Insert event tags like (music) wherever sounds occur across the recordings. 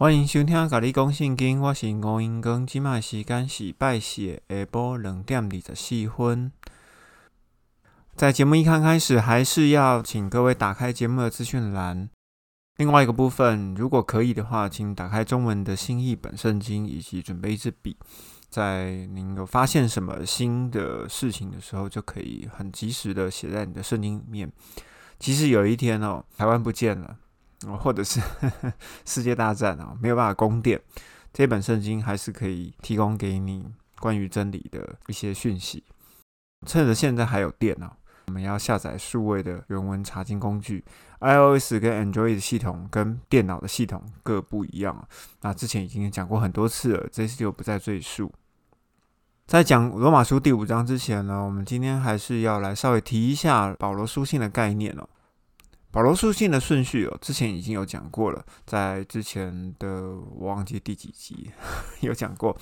欢迎收听《甲你讲圣经》，我是吴英光，即卖时间是拜四下晡两点二十四分。在节目一刚开始，还是要请各位打开节目的资讯栏。另外一个部分，如果可以的话，请打开中文的新译本圣经，以及准备一支笔，在您有发现什么新的事情的时候，就可以很及时的写在你的圣经里面。其实有一天哦，台湾不见了。或者是 (laughs) 世界大战啊，没有办法供电，这本圣经还是可以提供给你关于真理的一些讯息。趁着现在还有电脑，我们要下载数位的原文查经工具。iOS 跟 Android 系统跟电脑的系统各不一样那之前已经讲过很多次了，这次就不再赘述。在讲罗马书第五章之前呢，我们今天还是要来稍微提一下保罗书信的概念哦。保罗书信的顺序哦，之前已经有讲过了，在之前的我忘记第几集 (laughs) 有讲过。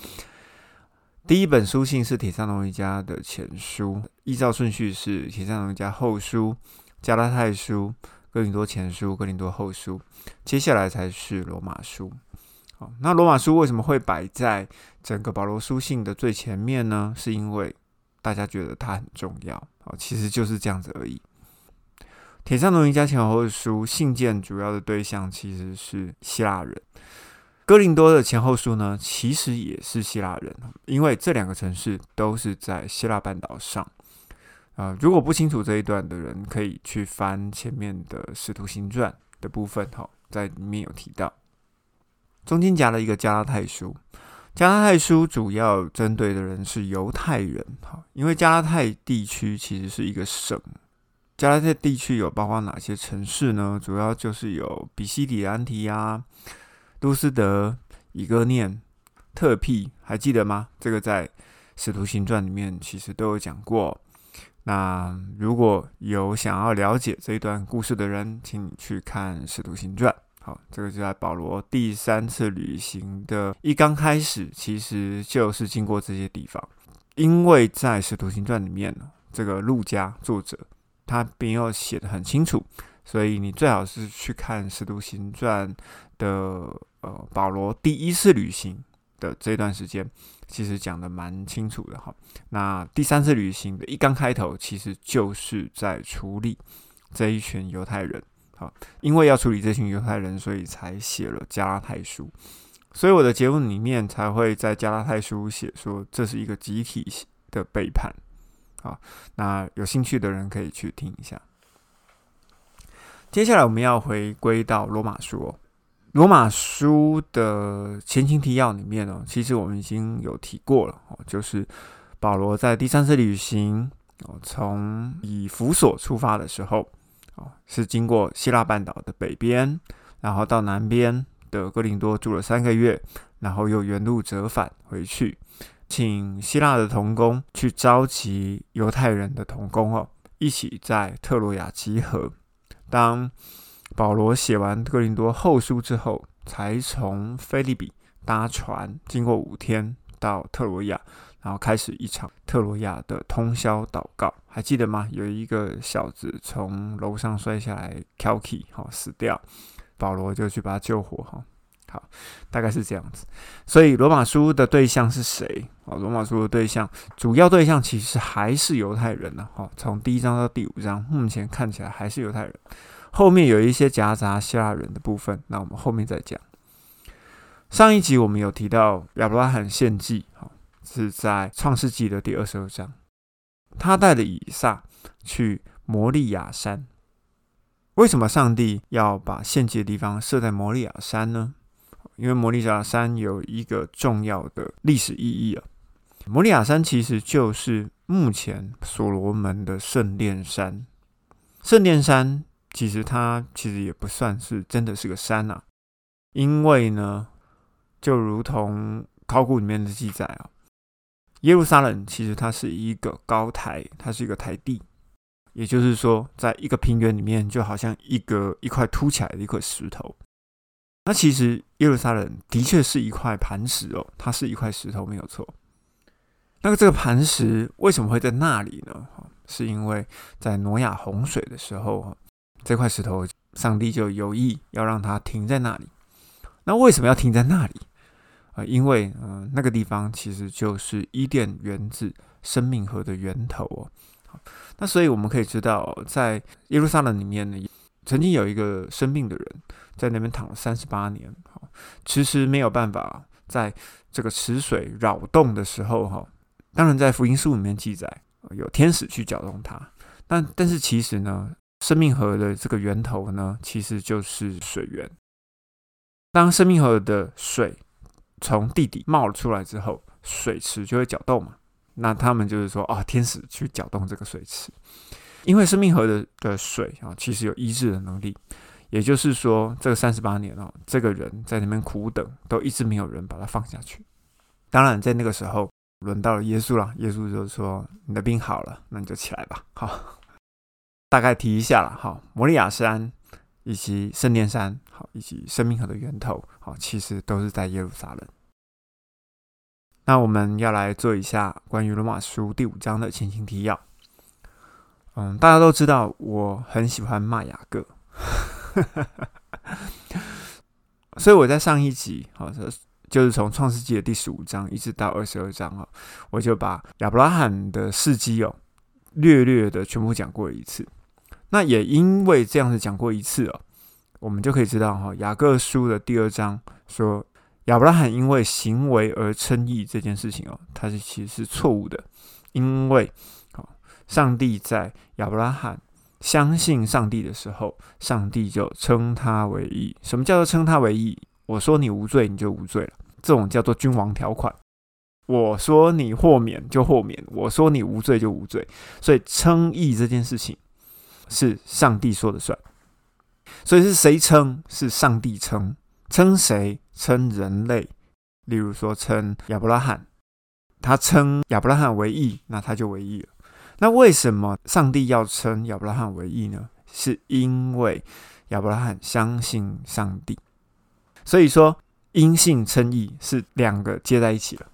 第一本书信是铁山农一家的前书，依照顺序是铁山农一家后书、加拉太书、哥林多前书、哥林多后书，接下来才是罗马书。好，那罗马书为什么会摆在整个保罗书信的最前面呢？是因为大家觉得它很重要。好，其实就是这样子而已。铁上农一家前后书信件主要的对象其实是希腊人，哥林多的前后书呢，其实也是希腊人，因为这两个城市都是在希腊半岛上。啊，如果不清楚这一段的人，可以去翻前面的《使徒行传》的部分，哈，在里面有提到。中间夹了一个加拉太书，加拉太书主要针对的人是犹太人，哈，因为加拉太地区其实是一个省。加拉太地区有包括哪些城市呢？主要就是有比西底安提亚、都斯德、以哥念、特庇，还记得吗？这个在《使徒行传》里面其实都有讲过。那如果有想要了解这一段故事的人，请你去看《使徒行传》。好，这个就在保罗第三次旅行的一刚开始，其实就是经过这些地方。因为在《使徒行传》里面，这个路加作者。他没有写的很清楚，所以你最好是去看《使徒行传》的呃保罗第一次旅行的这段时间，其实讲的蛮清楚的哈。那第三次旅行的一刚开头，其实就是在处理这一群犹太人，好，因为要处理这群犹太人，所以才写了加拉太书。所以我的节目里面才会在加拉太书写说，这是一个集体的背叛。好，那有兴趣的人可以去听一下。接下来我们要回归到罗马书哦。罗马书的前情提要里面呢，其实我们已经有提过了哦，就是保罗在第三次旅行哦，从以弗所出发的时候哦，是经过希腊半岛的北边，然后到南边的哥林多住了三个月，然后又原路折返回去。请希腊的童工去召集犹太人的童工哦，一起在特洛亚集合。当保罗写完哥林多后书之后，才从菲利比搭船，经过五天到特罗亚，然后开始一场特罗亚的通宵祷告。还记得吗？有一个小子从楼上摔下来 k i k 好死掉，保罗就去把他救活哈。好，大概是这样子。所以罗马书的对象是谁？哦，罗马书的对象主要对象其实还是犹太人呢。哈，从第一章到第五章，目前看起来还是犹太人。后面有一些夹杂希腊人的部分，那我们后面再讲。上一集我们有提到亚伯拉罕献祭，哈，是在创世纪的第二十二章。他带着以撒去摩利亚山。为什么上帝要把献祭的地方设在摩利亚山呢？因为摩利亚山有一个重要的历史意义啊，摩利亚山其实就是目前所罗门的圣殿山。圣殿山其实它其实也不算是真的是个山呐，因为呢，就如同考古里面的记载啊，耶路撒冷其实它是一个高台，它是一个台地，也就是说，在一个平原里面，就好像一个一块凸起来的一块石头。那其实耶路撒冷的确是一块磐石哦，它是一块石头没有错。那个这个磐石为什么会在那里呢？是因为在挪亚洪水的时候，这块石头上帝就有意要让它停在那里。那为什么要停在那里？啊，因为嗯，那个地方其实就是伊甸园子生命河的源头哦。那所以我们可以知道，在耶路撒冷里面呢，曾经有一个生病的人在那边躺了三十八年，哈，迟迟没有办法在这个池水扰动的时候，哈，当然在福音书里面记载有天使去搅动它，但但是其实呢，生命河的这个源头呢，其实就是水源。当生命河的水从地底冒了出来之后，水池就会搅动嘛。那他们就是说，哦，天使去搅动这个水池，因为生命河的的水啊，其实有医治的能力。也就是说，这个三十八年哦，这个人在那边苦等，都一直没有人把他放下去。当然，在那个时候，轮到了耶稣了。耶稣就说：“你的病好了，那你就起来吧。”好，(laughs) 大概提一下了。好，摩利亚山以及圣殿山，好，以及生命河的源头，好，其实都是在耶路撒冷。那我们要来做一下关于罗马书第五章的前情提要。嗯，大家都知道我很喜欢骂雅各，所以我在上一集，好，就是从创世纪的第十五章一直到二十二章啊，我就把亚伯拉罕的事迹哦，略略的全部讲过一次。那也因为这样子讲过一次哦，我们就可以知道哈，雅各书的第二章说。亚伯拉罕因为行为而称义这件事情哦，它是其实是错误的，因为，上帝在亚伯拉罕相信上帝的时候，上帝就称他为义。什么叫做称他为义？我说你无罪，你就无罪了，这种叫做君王条款。我说你豁免就豁免，我说你无罪就无罪。所以称义这件事情是上帝说了算。所以是谁称？是上帝称。称谁？称人类，例如说称亚伯拉罕，他称亚伯拉罕为义，那他就为义了。那为什么上帝要称亚伯拉罕为义呢？是因为亚伯拉罕相信上帝，所以说因信称义是两个接在一起了。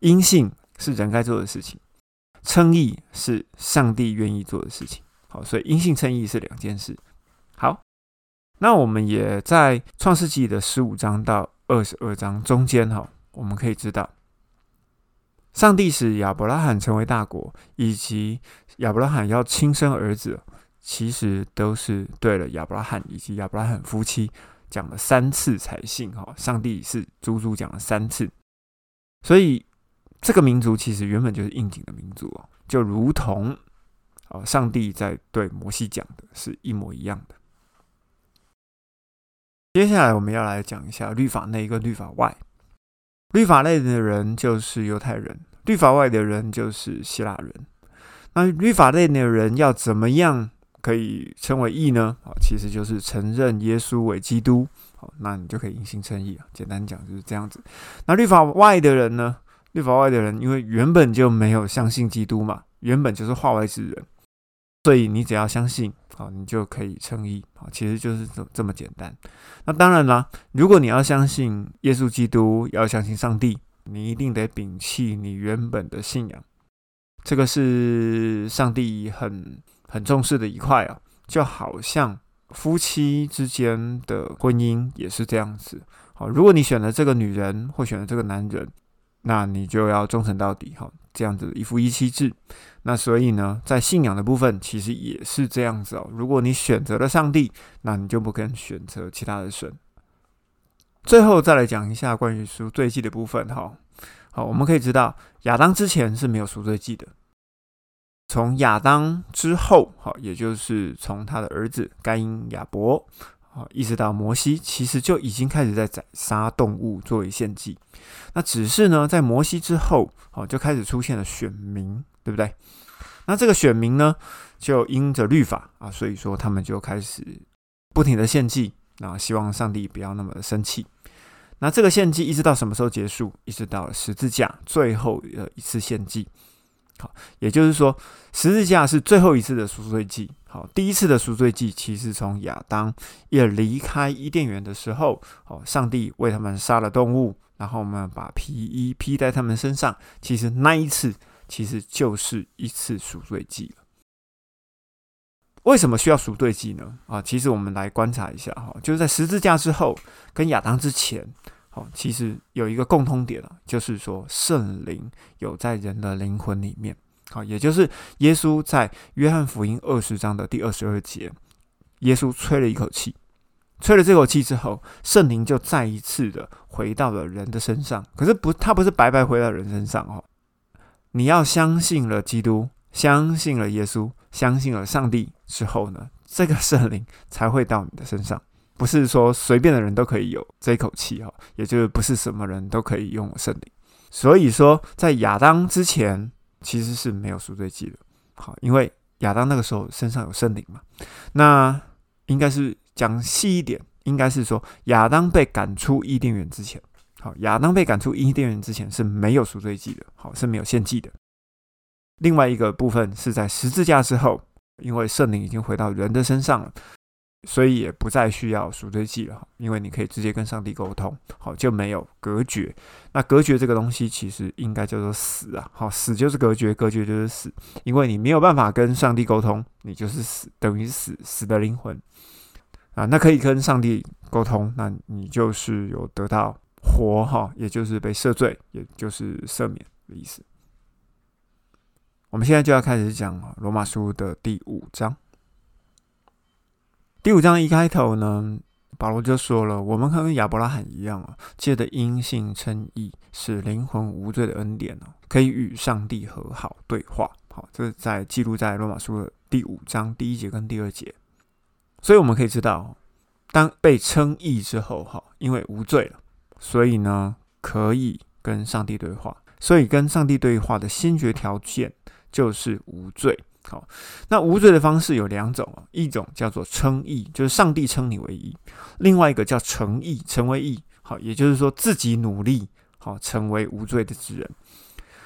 因信是人该做的事情，称义是上帝愿意做的事情。好，所以因信称义是两件事。好。那我们也在创世纪的十五章到二十二章中间，哈，我们可以知道，上帝使亚伯拉罕成为大国，以及亚伯拉罕要亲生儿子，其实都是对了亚伯拉罕以及亚伯拉罕夫妻讲了三次才信，哈，上帝是足足讲了三次，所以这个民族其实原本就是应景的民族哦，就如同哦，上帝在对摩西讲的是一模一样的。接下来我们要来讲一下律法内跟律法外。律法内的人就是犹太人，律法外的人就是希腊人。那律法内的人要怎么样可以称为义呢？好，其实就是承认耶稣为基督。好，那你就可以因信称义啊。简单讲就是这样子。那律法外的人呢？律法外的人因为原本就没有相信基督嘛，原本就是化外之人，所以你只要相信。好，你就可以称义。好，其实就是这这么简单。那当然啦，如果你要相信耶稣基督，要相信上帝，你一定得摒弃你原本的信仰。这个是上帝很很重视的一块啊，就好像夫妻之间的婚姻也是这样子。好，如果你选了这个女人或选了这个男人，那你就要忠诚到底。哈，这样子一夫一妻制。那所以呢，在信仰的部分，其实也是这样子哦。如果你选择了上帝，那你就不可能选择其他的神。最后再来讲一下关于赎罪记的部分哈。好，我们可以知道亚当之前是没有赎罪记的，从亚当之后，好，也就是从他的儿子该因、亚伯，好，一直到摩西，其实就已经开始在宰杀动物作为献祭。那只是呢，在摩西之后，哦，就开始出现了选民。对不对？那这个选民呢，就因着律法啊，所以说他们就开始不停的献祭，啊希望上帝不要那么的生气。那这个献祭一直到什么时候结束？一直到十字架最后的一次献祭。好，也就是说，十字架是最后一次的赎罪祭。好，第一次的赎罪祭其实从亚当也离开伊甸园的时候，哦，上帝为他们杀了动物，然后我们把皮衣披在他们身上。其实那一次。其实就是一次赎罪祭了。为什么需要赎罪祭呢？啊，其实我们来观察一下哈，就是在十字架之后跟亚当之前，好，其实有一个共通点啊，就是说圣灵有在人的灵魂里面，好，也就是耶稣在约翰福音二十章的第二十二节，耶稣吹了一口气，吹了这口气之后，圣灵就再一次的回到了人的身上。可是不，他不是白白回到人身上哦，你要相信了基督，相信了耶稣。相信了上帝之后呢，这个圣灵才会到你的身上，不是说随便的人都可以有这口气哈，也就是不是什么人都可以拥有圣灵。所以说，在亚当之前其实是没有赎罪祭的，好，因为亚当那个时候身上有圣灵嘛。那应该是讲细一点，应该是说亚当被赶出伊甸园之前，好，亚当被赶出伊甸园之前是没有赎罪祭的，好，是没有献祭的。另外一个部分是在十字架之后，因为圣灵已经回到人的身上了，所以也不再需要赎罪祭了。因为你可以直接跟上帝沟通，好就没有隔绝。那隔绝这个东西其实应该叫做死啊，好死就是隔绝，隔绝就是死。因为你没有办法跟上帝沟通，你就是死，等于死死的灵魂啊。那可以跟上帝沟通，那你就是有得到活哈，也就是被赦罪，也就是赦免的意思。我们现在就要开始讲罗马书的第五章。第五章一开头呢，保罗就说了：“我们跟亚伯拉罕一样啊，借着因信称义，使灵魂无罪的恩典呢，可以与上帝和好对话。”好，这是在记录在罗马书的第五章第一节跟第二节。所以我们可以知道，当被称义之后，哈，因为无罪了，所以呢，可以跟上帝对话。所以跟上帝对话的先决条件。就是无罪。好，那无罪的方式有两种啊，一种叫做称义，就是上帝称你为义；另外一个叫成义，成为义。好，也就是说自己努力好成为无罪的之人。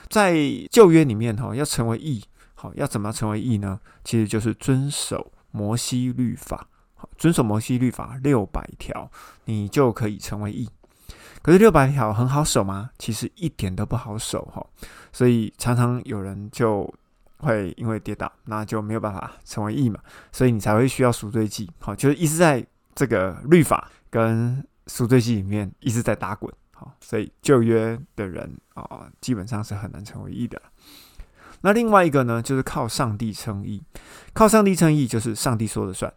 在旧约里面哈，要成为义，好要怎么成为义呢？其实就是遵守摩西律法，好遵守摩西律法六百条，你就可以成为义。可是六百条很好守吗？其实一点都不好守哈。所以常常有人就会因为跌倒，那就没有办法成为义嘛，所以你才会需要赎罪记，好，就是一直在这个律法跟赎罪记里面一直在打滚，好，所以旧约的人啊，基本上是很难成为义的。那另外一个呢，就是靠上帝称义，靠上帝称义就是上帝说了算，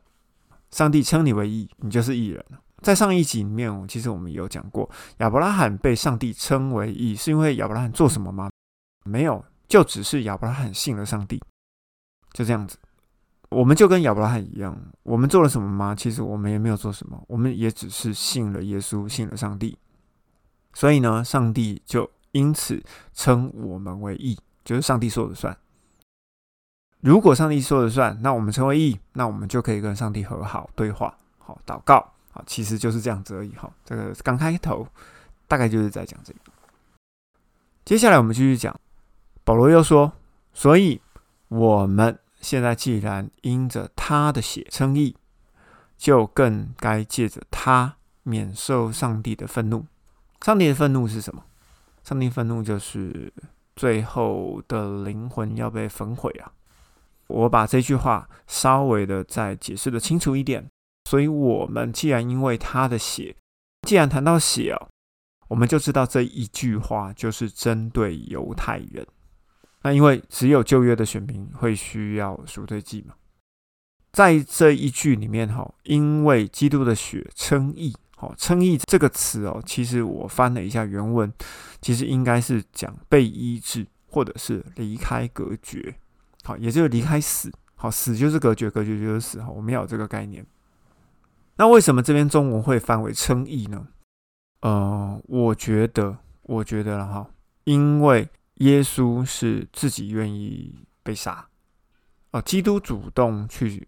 上帝称你为义，你就是义人在上一集里面，其实我们有讲过，亚伯拉罕被上帝称为义，是因为亚伯拉罕做什么吗？没有，就只是亚伯拉罕信了上帝，就这样子。我们就跟亚伯拉罕一样，我们做了什么吗？其实我们也没有做什么，我们也只是信了耶稣，信了上帝。所以呢，上帝就因此称我们为义，就是上帝说了算。如果上帝说了算，那我们成为义，那我们就可以跟上帝和好对话，好祷告，好，其实就是这样子而已。哈，这个刚开头大概就是在讲这个。接下来我们继续讲。保罗又说：“所以我们现在既然因着他的血称义，就更该借着他免受上帝的愤怒。上帝的愤怒是什么？上帝愤怒就是最后的灵魂要被焚毁啊！我把这句话稍微的再解释的清楚一点。所以，我们既然因为他的血，既然谈到血哦，我们就知道这一句话就是针对犹太人。”那因为只有旧约的选民会需要赎罪祭嘛，在这一句里面哈，因为基督的血称义，好称义这个词哦，其实我翻了一下原文，其实应该是讲被医治或者是离开隔绝，好，也就是离开死，好死就是隔绝，隔绝就是死哈，我们要有这个概念。那为什么这边中文会翻为称义呢？呃，我觉得，我觉得了哈，因为。耶稣是自己愿意被杀，哦，基督主动去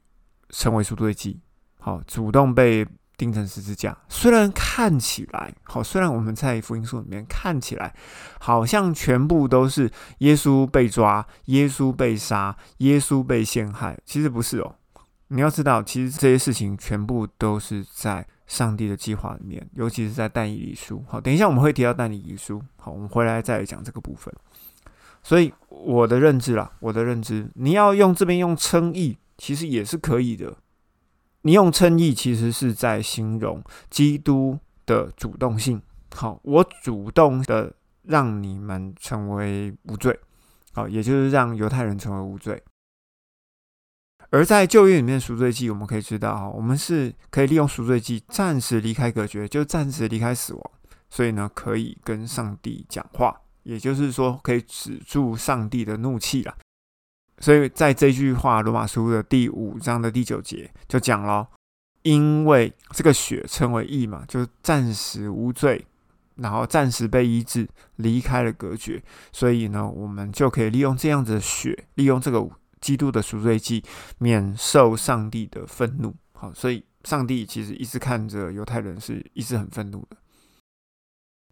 成为赎罪祭，好，主动被钉成十字架。虽然看起来好，虽然我们在福音书里面看起来好像全部都是耶稣被抓、耶稣被杀、耶稣被陷害，其实不是哦。你要知道，其实这些事情全部都是在。上帝的计划里面，尤其是在但以理书。好，等一下我们会提到但以理书。好，我们回来再来讲这个部分。所以我的认知啦，我的认知，你要用这边用称义，其实也是可以的。你用称义，其实是在形容基督的主动性。好，我主动的让你们成为无罪，好，也就是让犹太人成为无罪。而在旧约里面，赎罪祭我们可以知道，哈，我们是可以利用赎罪祭暂时离开隔绝，就暂时离开死亡，所以呢，可以跟上帝讲话，也就是说，可以止住上帝的怒气了。所以在这句话，罗马书的第五章的第九节就讲了，因为这个血称为义嘛，就暂时无罪，然后暂时被医治，离开了隔绝，所以呢，我们就可以利用这样子的血，利用这个。基督的赎罪祭，免受上帝的愤怒。好，所以上帝其实一直看着犹太人，是一直很愤怒的。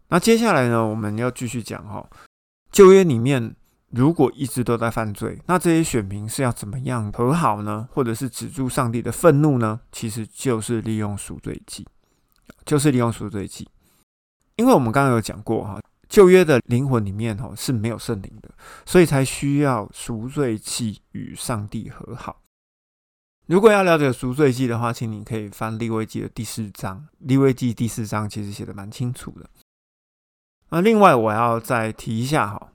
那接下来呢，我们要继续讲哈，旧约里面如果一直都在犯罪，那这些选民是要怎么样和好呢？或者是止住上帝的愤怒呢？其实就是利用赎罪祭，就是利用赎罪祭。因为我们刚刚有讲过哈。旧约的灵魂里面哦是没有圣灵的，所以才需要赎罪祭与上帝和好。如果要了解赎罪祭的话，请你可以翻利未记的第四章。利未记第四章其实写的蛮清楚的。那另外我要再提一下哈，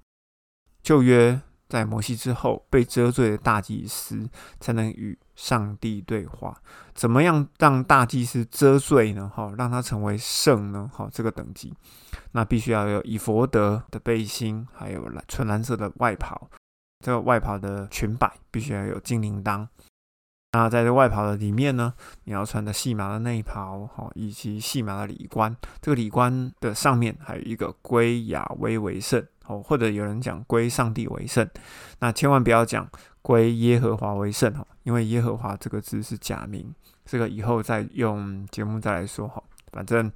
旧约。在摩西之后被遮罪的大祭司才能与上帝对话。怎么样让大祭司遮罪呢？哈，让他成为圣呢？哈，这个等级，那必须要有以佛德的背心，还有蓝纯蓝色的外袍。这个外袍的裙摆必须要有金铃铛。那在这外袍的里面呢，你要穿的细麻的内袍，哈，以及细麻的礼冠。这个礼冠的上面还有一个归亚威为圣。哦，或者有人讲归上帝为圣，那千万不要讲归耶和华为圣哈，因为耶和华这个字是假名，这个以后再用节目再来说哈。反正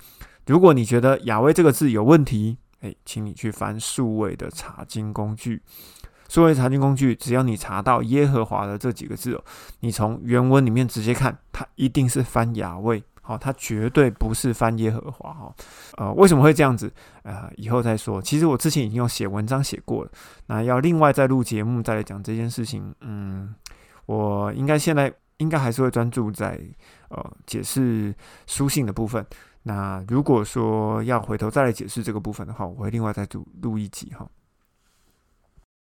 如果你觉得亚威这个字有问题，哎，请你去翻数位的查经工具，数位查经工具，只要你查到耶和华的这几个字哦，你从原文里面直接看，它一定是翻亚哦，他绝对不是翻耶和华哈，呃，为什么会这样子？呃，以后再说。其实我之前已经有写文章写过了，那要另外再录节目再来讲这件事情。嗯，我应该现在应该还是会专注在呃解释书信的部分。那如果说要回头再来解释这个部分的话，我会另外再录录一集哈。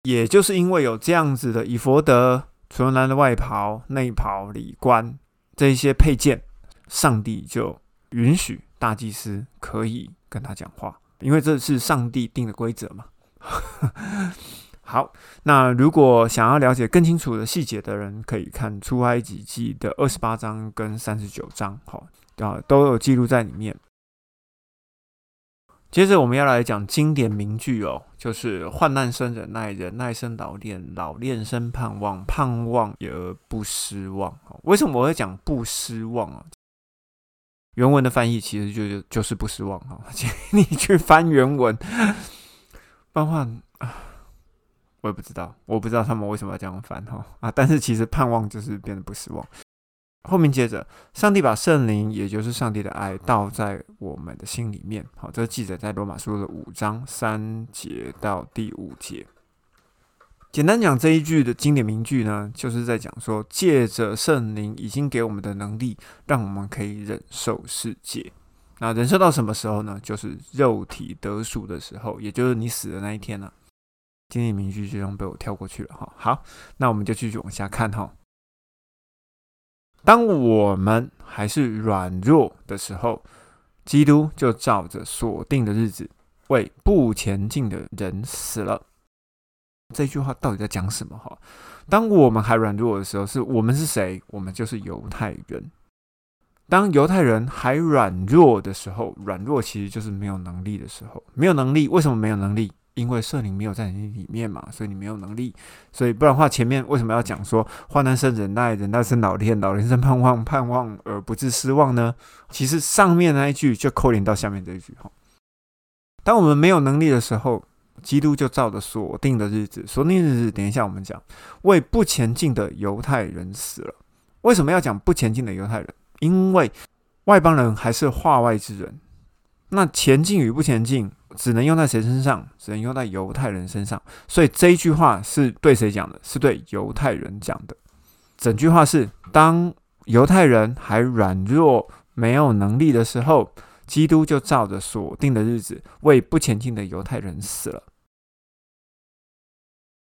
也就是因为有这样子的以佛德纯蓝的外袍、内袍、礼冠这一些配件。上帝就允许大祭司可以跟他讲话，因为这是上帝定的规则嘛。(laughs) 好，那如果想要了解更清楚的细节的人，可以看出埃及记的二十八章跟三十九章，好啊，都有记录在里面。接着我们要来讲经典名句哦，就是患难生忍耐，忍耐生老练，老练生盼望，盼望而不失望。为什么我会讲不失望啊？原文的翻译其实就就就是不失望哈，(laughs) 请你去翻原文。漫画啊，我也不知道，我不知道他们为什么要这样翻哈啊！但是其实盼望就是变得不失望。后面接着，上帝把圣灵，也就是上帝的爱，倒在我们的心里面。好，这个记载在罗马书的五章三节到第五节。简单讲这一句的经典名句呢，就是在讲说，借着圣灵已经给我们的能力，让我们可以忍受世界。那忍受到什么时候呢？就是肉体得赎的时候，也就是你死的那一天呢。经典名句就这样被我跳过去了哈。好，那我们就继续往下看哈。当我们还是软弱的时候，基督就照着锁定的日子，为不前进的人死了。这句话到底在讲什么？哈，当我们还软弱的时候，是我们是谁？我们就是犹太人。当犹太人还软弱的时候，软弱其实就是没有能力的时候。没有能力，为什么没有能力？因为圣灵没有在你里面嘛，所以你没有能力。所以不然的话，前面为什么要讲说患难生忍耐，忍耐生老练，老练生盼望，盼望而不致失望呢？其实上面那一句就扣连到下面这一句哈。当我们没有能力的时候。基督就照着锁定的日子，锁定日子，等一下我们讲，为不前进的犹太人死了。为什么要讲不前进的犹太人？因为外邦人还是化外之人。那前进与不前进，只能用在谁身上？只能用在犹太人身上。所以这一句话是对谁讲的？是对犹太人讲的。整句话是：当犹太人还软弱、没有能力的时候，基督就照着所定的日子，为不前进的犹太人死了。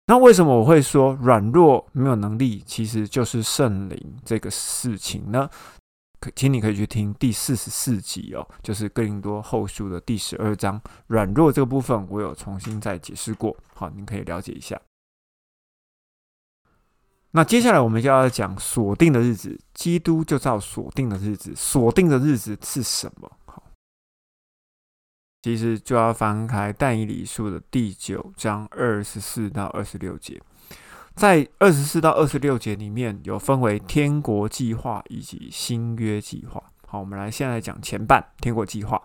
那为什么我会说软弱、没有能力，其实就是圣灵这个事情呢？可，请你可以去听第四十四集哦，就是哥林多后书的第十二章，软弱这个部分，我有重新再解释过。好，您可以了解一下。那接下来我们就要讲锁定的日子，基督就照锁定的日子，锁定的日子是什么？其实就要翻开但以理书的第九章二十四到二十六节，在二十四到二十六节里面有分为天国计划以及新约计划。好，我们来先来讲前半天国计划，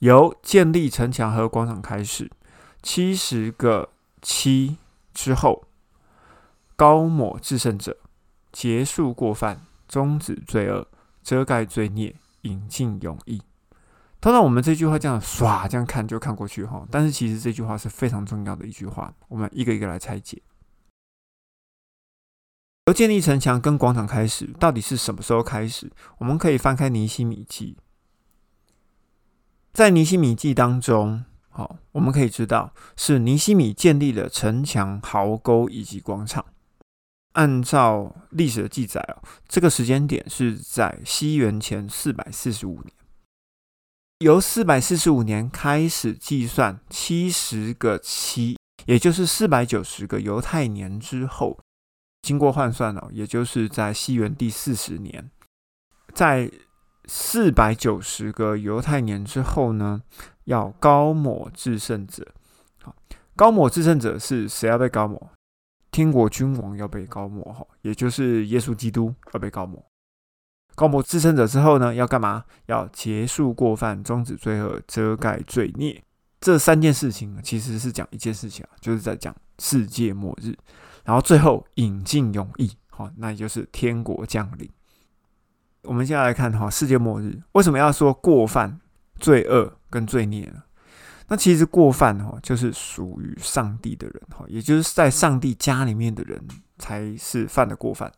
由建立城墙和广场开始，七十个七之后。高抹制胜者，结束过犯，终止罪恶，遮盖罪孽，引进永义。通常我们这句话这样唰这样看就看过去哈，但是其实这句话是非常重要的一句话。我们一个一个来拆解。由建立城墙跟广场开始，到底是什么时候开始？我们可以翻开尼西米记，在尼西米记当中，好，我们可以知道是尼西米建立了城墙、壕沟以及广场。按照历史的记载哦，这个时间点是在西元前四百四十五年。由四百四十五年开始计算七十个七，也就是四百九十个犹太年之后，经过换算哦，也就是在西元第四十年，在四百九十个犹太年之后呢，要高抹至圣者。好，高抹至圣者是谁要被高抹？天国君王要被高抹哈，也就是耶稣基督要被高抹。高抹自身者之后呢，要干嘛？要结束过犯，终止罪恶，遮盖罪孽。这三件事情其实是讲一件事情啊，就是在讲世界末日。然后最后引进永义，好，那也就是天国降临。我们现在来看哈，世界末日为什么要说过犯、罪恶跟罪孽呢？那其实过犯哈，就是属于上帝的人哈，也就是在上帝家里面的人才是犯的过犯。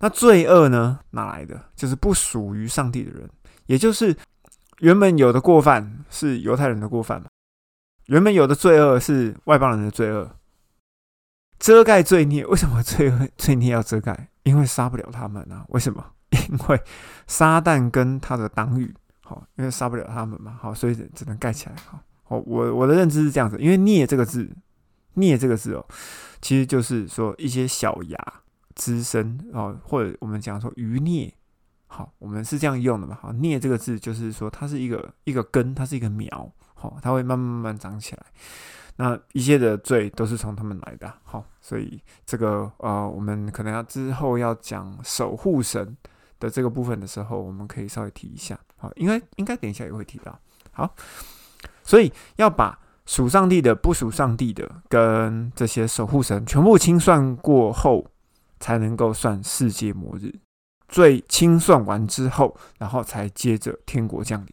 那罪恶呢，哪来的？就是不属于上帝的人，也就是原本有的过犯是犹太人的过犯嘛，原本有的罪恶是外邦人的罪恶。遮盖罪孽，为什么罪恶罪孽要遮盖？因为杀不了他们啊。为什么？(laughs) 因为撒旦跟他的党羽，好，因为杀不了他们嘛，好，所以只能盖起来，好。哦，我我的认知是这样子，因为“孽”这个字，“孽”这个字哦，其实就是说一些小芽滋生哦，或者我们讲说余孽，好，我们是这样用的嘛。好，“孽”这个字就是说它是一个一个根，它是一个苗，好，它会慢慢慢慢长起来。那一切的罪都是从他们来的，好，所以这个呃，我们可能要之后要讲守护神的这个部分的时候，我们可以稍微提一下，好，应该应该等一下也会提到，好。所以要把属上帝的、不属上帝的跟这些守护神全部清算过后，才能够算世界末日。最清算完之后，然后才接着天国降临。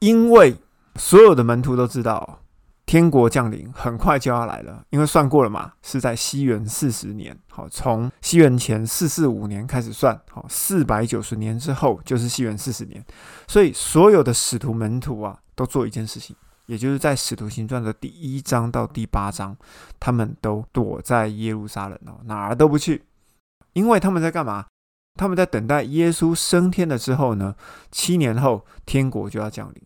因为所有的门徒都知道。天国降临很快就要来了，因为算过了嘛，是在西元四十年。好，从西元前四四五年开始算，好，四百九十年之后就是西元四十年。所以所有的使徒门徒啊，都做一件事情，也就是在使徒行传的第一章到第八章，他们都躲在耶路撒冷哦，哪儿都不去，因为他们在干嘛？他们在等待耶稣升天了之后呢，七年后天国就要降临。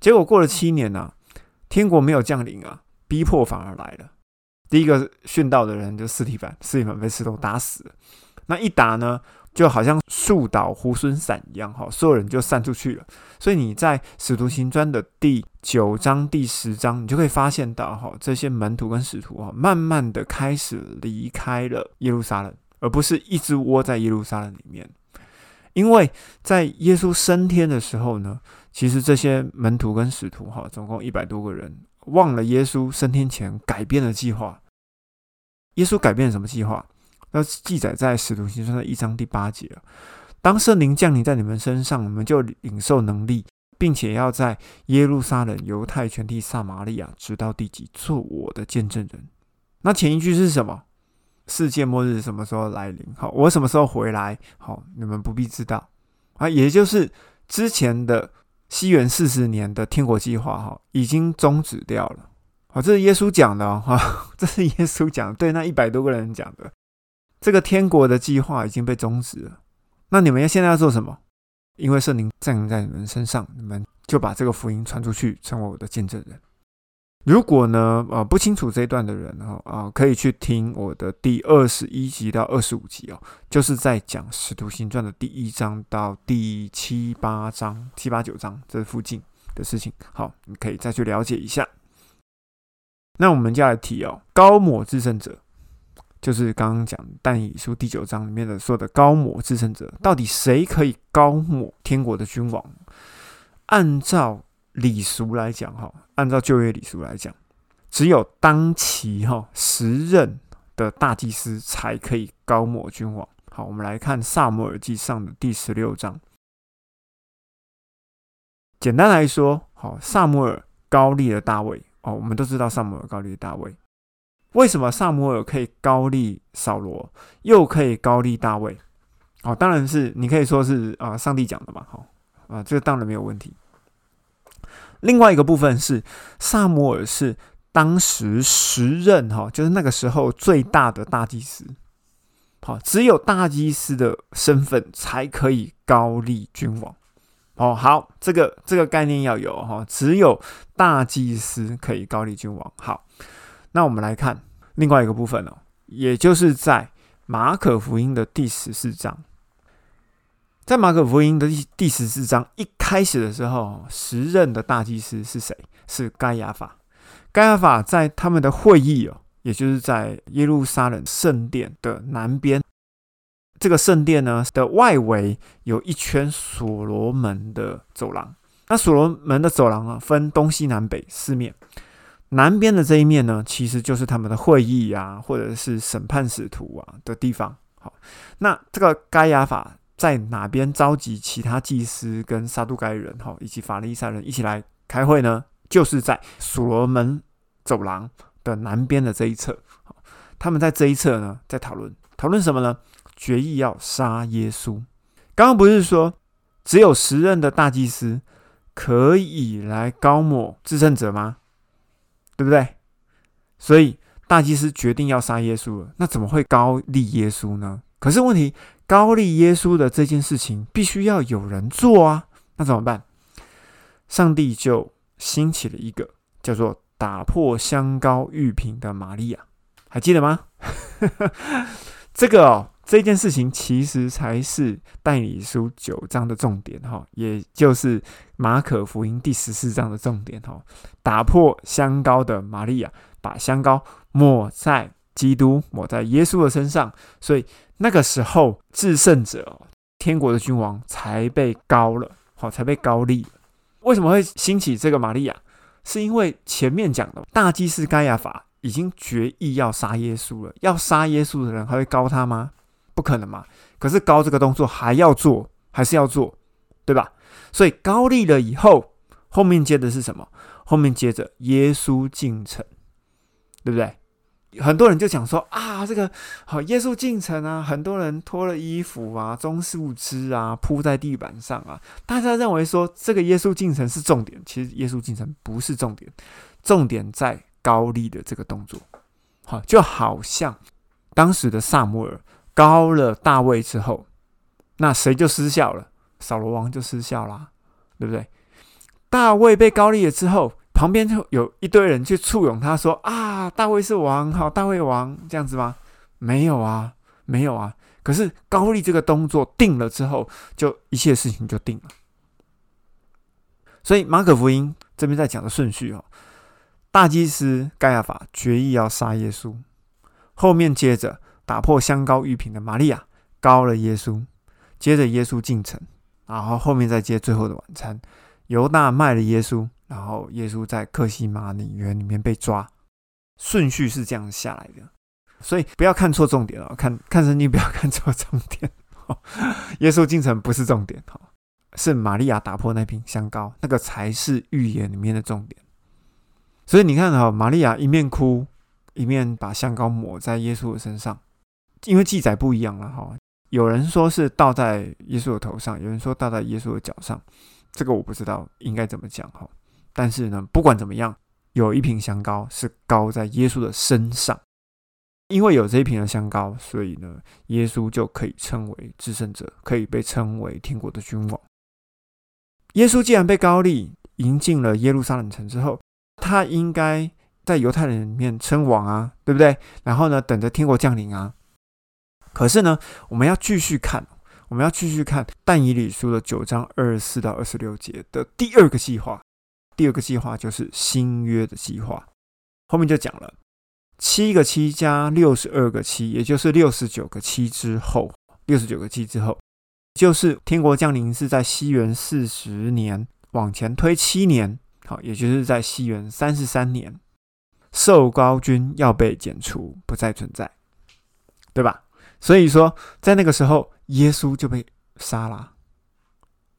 结果过了七年呢？天国没有降临啊，逼迫反而来了。第一个殉道的人就斯提凡，斯提凡被石头打死了。那一打呢，就好像树倒猢狲散一样，哈，所有人就散出去了。所以你在使徒行传的第九章、第十章，你就可以发现到，哈，这些门徒跟使徒啊，慢慢的开始离开了耶路撒冷，而不是一直窝在耶路撒冷里面。因为在耶稣升天的时候呢。其实这些门徒跟使徒，哈，总共一百多个人，忘了耶稣升天前改变了计划。耶稣改变了什么计划？那记载在使徒行传的一章第八节当圣灵降临在你们身上，你们就领受能力，并且要在耶路撒冷、犹太全地、撒玛利亚，直到地极，做我的见证人。那前一句是什么？世界末日什么时候来临？好，我什么时候回来？好，你们不必知道啊。也就是之前的西元四十年的天国计划，哈，已经终止掉了。好，这是耶稣讲的哈，(laughs) 这是耶稣讲，对那一百多个人讲的。这个天国的计划已经被终止了。那你们要现在要做什么？因为圣灵降临在你们身上，你们就把这个福音传出去，成为我的见证人。如果呢，呃，不清楚这一段的人哈啊，可以去听我的第二十一集到二十五集哦，就是在讲《使徒行传》的第一章到第七八章、七八九章这附近的事情。好，你可以再去了解一下。那我们就来提哦，高抹制胜者，就是刚刚讲《但以书》第九章里面的说的高抹至圣者，到底谁可以高抹天国的君王？按照礼俗来讲，哈，按照旧约礼俗来讲，只有当期哈时任的大祭司才可以高抹君王。好，我们来看萨摩尔记上的第十六章。简单来说，好，萨摩尔高立了大卫。哦，我们都知道萨摩尔高立大卫。为什么萨摩尔可以高立扫罗，又可以高立大卫？哦，当然是你可以说是啊，上帝讲的嘛。好，啊，这个当然没有问题。另外一个部分是，萨摩尔是当时时任哈，就是那个时候最大的大祭司。好，只有大祭司的身份才可以高立君王。哦，好，这个这个概念要有哈，只有大祭司可以高立君王。好，那我们来看另外一个部分哦，也就是在马可福音的第十四章。在马可福音的第第十四章一开始的时候，时任的大祭司是谁？是盖亚法。盖亚法在他们的会议哦，也就是在耶路撒冷圣殿的南边。这个圣殿呢的外围有一圈所罗门的走廊。那所罗门的走廊啊，分东西南北四面。南边的这一面呢，其实就是他们的会议啊，或者是审判使徒啊的地方。好，那这个该亚法。在哪边召集其他祭司跟撒都该人哈，以及法利赛人一起来开会呢？就是在所罗门走廊的南边的这一侧。他们在这一侧呢，在讨论讨论什么呢？决议要杀耶稣。刚刚不是说只有时任的大祭司可以来高抹制胜者吗？对不对？所以大祭司决定要杀耶稣了。那怎么会高立耶稣呢？可是问题。高利耶稣的这件事情必须要有人做啊，那怎么办？上帝就兴起了一个叫做打破香膏玉瓶的玛利亚，还记得吗？(laughs) 这个哦，这件事情其实才是代理书九章的重点哈，也就是马可福音第十四章的重点哈。打破香膏的玛利亚，把香膏抹在基督，抹在耶稣的身上，所以。那个时候，至圣者，天国的君王才被高了，好，才被高立。为什么会兴起这个玛利亚？是因为前面讲的大祭司盖亚法已经决意要杀耶稣了。要杀耶稣的人还会高他吗？不可能嘛。可是高这个动作还要做，还是要做，对吧？所以高立了以后，后面接的是什么？后面接着耶稣进城，对不对？很多人就讲说啊，这个好耶稣进城啊，很多人脱了衣服啊，棕树枝啊铺在地板上啊，大家认为说这个耶稣进城是重点，其实耶稣进城不是重点，重点在高利的这个动作，好，就好像当时的萨摩尔高了大卫之后，那谁就失效了？扫罗王就失效啦，对不对？大卫被高利了之后。旁边就有一堆人去簇拥他，说：“啊，大卫是王，好，大卫王这样子吗？没有啊，没有啊。可是高利这个动作定了之后，就一切事情就定了。所以马可福音这边在讲的顺序哦，大祭司盖亚法决意要杀耶稣，后面接着打破香膏玉瓶的玛利亚高了耶稣，接着耶稣进城，然后后面再接最后的晚餐，犹大卖了耶稣。”然后耶稣在克西马尼园里面被抓，顺序是这样下来的，所以不要看错重点哦，看看圣经不要看错重点。耶稣进城不是重点哈，是玛利亚打破那瓶香膏，那个才是预言里面的重点。所以你看哈，玛利亚一面哭，一面把香膏抹在耶稣的身上，因为记载不一样了哈。有人说是倒在耶稣的头上，有人说倒在耶稣的脚上，这个我不知道应该怎么讲哈。但是呢，不管怎么样，有一瓶香膏是膏在耶稣的身上，因为有这一瓶的香膏，所以呢，耶稣就可以称为至圣者，可以被称为天国的君王。耶稣既然被高利迎进了耶路撒冷城之后，他应该在犹太人里面称王啊，对不对？然后呢，等着天国降临啊。可是呢，我们要继续看，我们要继续看但以理书的九章二十四到二十六节的第二个计划。第二个计划就是新约的计划，后面就讲了七个七加六十二个七，也就是六十九个七之后，六十九个七之后，就是天国降临是在西元四十年往前推七年，好，也就是在西元三十三年，受高君要被剪除，不再存在，对吧？所以说，在那个时候，耶稣就被杀了，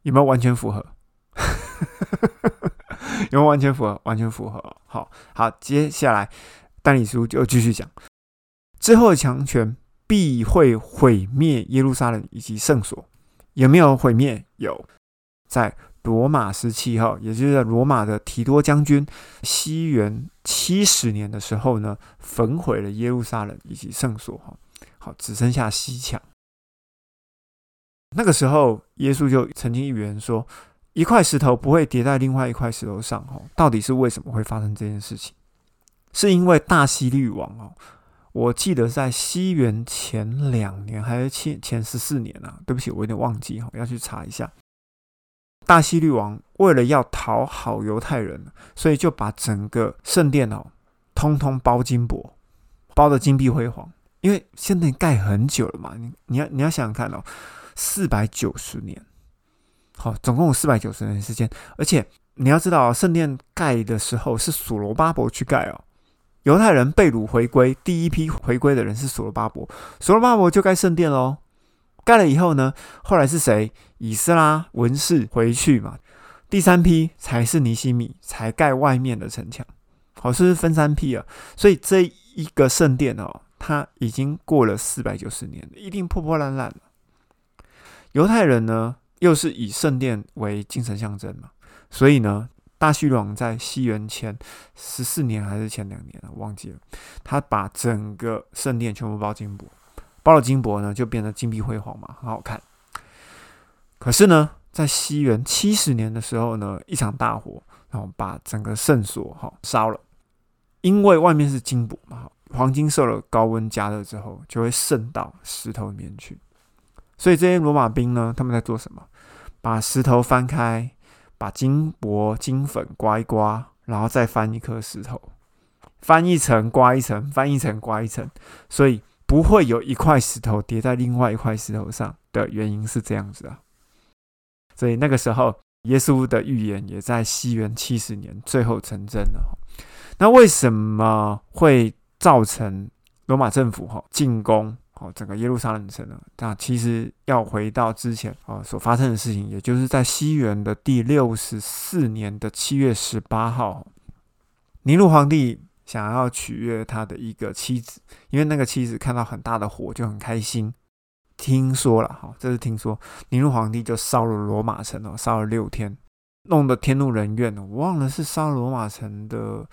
有没有完全符合？(laughs) 有没有完全符合？完全符合。好好，接下来但以书就继续讲，之后的强权必会毁灭耶路撒冷以及圣所。有没有毁灭？有，在罗马时期哈，也就是在罗马的提多将军西元七十年的时候呢，焚毁了耶路撒冷以及圣所哈。好，只剩下西墙。那个时候，耶稣就曾经预言说，一块石头不会叠在另外一块石头上。哦，到底是为什么会发生这件事情？是因为大希律王哦，我记得在西元前两年还是前前十四年啊？对不起，我有点忘记哈，要去查一下。大希律王为了要讨好犹太人，所以就把整个圣殿哦，通通包金箔，包的金碧辉煌。因为现在盖很久了嘛，你你要你要想想看哦，四百九十年，好，总共有四百九十年时间，而且你要知道，圣殿盖的时候是所罗巴伯去盖哦，犹太人被掳回归，第一批回归的人是所罗巴伯，所罗巴伯就盖圣殿喽，盖了以后呢，后来是谁？以斯拉文士回去嘛，第三批才是尼西米才盖外面的城墙，好，是是分三批啊？所以这一个圣殿哦。他已经过了四百九十年，一定破破烂烂。犹太人呢，又是以圣殿为精神象征嘛，所以呢，大虚王在西元前十四年还是前两年了，忘记了。他把整个圣殿全部包金箔，包了金箔呢，就变得金碧辉煌嘛，很好看。可是呢，在西元七十年的时候呢，一场大火，然后把整个圣所哈烧了，因为外面是金箔嘛。黄金受了高温加热之后，就会渗到石头里面去。所以这些罗马兵呢，他们在做什么？把石头翻开，把金箔、金粉刮一刮，然后再翻一颗石头，翻一层刮一层，翻一层刮一层。所以不会有一块石头叠在另外一块石头上的原因是这样子啊。所以那个时候，耶稣的预言也在西元七十年最后成真了。那为什么会？造成罗马政府哈进攻哦整个耶路撒冷城呢？那其实要回到之前啊所发生的事情，也就是在西元的第六十四年的七月十八号，尼禄皇帝想要取悦他的一个妻子，因为那个妻子看到很大的火就很开心。听说了哈，这是听说，尼禄皇帝就烧了罗马城哦，烧了六天，弄得天怒人怨我忘了是烧罗马城的。